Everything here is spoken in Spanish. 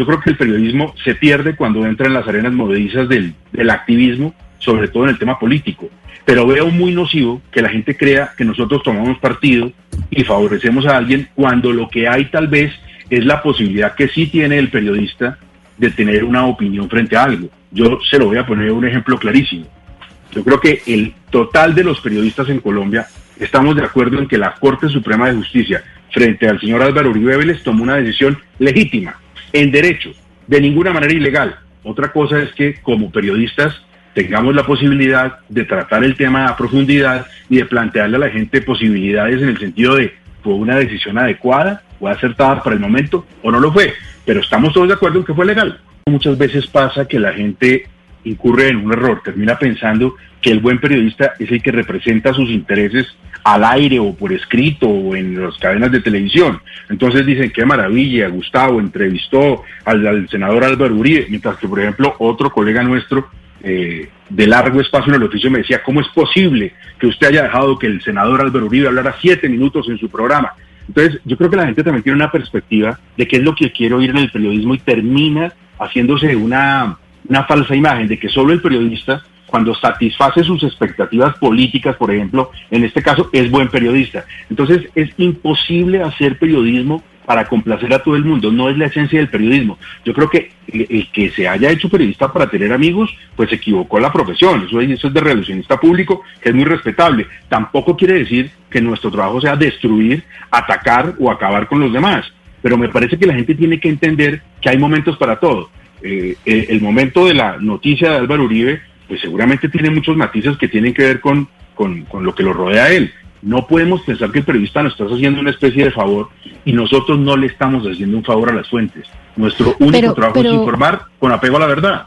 Yo creo que el periodismo se pierde cuando entra en las arenas movedizas del, del activismo, sobre todo en el tema político. Pero veo muy nocivo que la gente crea que nosotros tomamos partido y favorecemos a alguien cuando lo que hay tal vez es la posibilidad que sí tiene el periodista de tener una opinión frente a algo. Yo se lo voy a poner un ejemplo clarísimo. Yo creo que el total de los periodistas en Colombia estamos de acuerdo en que la Corte Suprema de Justicia, frente al señor Álvaro Uribe Vélez, tomó una decisión legítima, en derecho, de ninguna manera ilegal. Otra cosa es que como periodistas tengamos la posibilidad de tratar el tema a profundidad y de plantearle a la gente posibilidades en el sentido de fue una decisión adecuada, fue acertada para el momento o no lo fue, pero estamos todos de acuerdo en que fue legal. Muchas veces pasa que la gente incurre en un error, termina pensando que el buen periodista es el que representa sus intereses al aire o por escrito o en las cadenas de televisión. Entonces dicen, qué maravilla, Gustavo entrevistó al, senador Álvaro Uribe, mientras que, por ejemplo, otro colega nuestro eh, de largo espacio en el oficio me decía, ¿cómo es posible que usted haya dejado que el senador Álvaro Uribe hablara siete minutos en su programa? Entonces, yo creo que la gente también tiene una perspectiva de qué es lo que quiere oír en el periodismo y termina haciéndose una, una falsa imagen de que solo el periodista, cuando satisface sus expectativas políticas, por ejemplo, en este caso, es buen periodista. Entonces, es imposible hacer periodismo para complacer a todo el mundo, no es la esencia del periodismo. Yo creo que el que se haya hecho periodista para tener amigos, pues se equivocó la profesión, eso, eso es de relacionista público, que es muy respetable. Tampoco quiere decir que nuestro trabajo sea destruir, atacar o acabar con los demás, pero me parece que la gente tiene que entender que hay momentos para todo. Eh, el momento de la noticia de Álvaro Uribe, pues seguramente tiene muchos matices que tienen que ver con, con, con lo que lo rodea a él. No podemos pensar que el periodista nos está haciendo una especie de favor y nosotros no le estamos haciendo un favor a las fuentes. Nuestro único Pero- trabajo pero- es informar con apego a la verdad.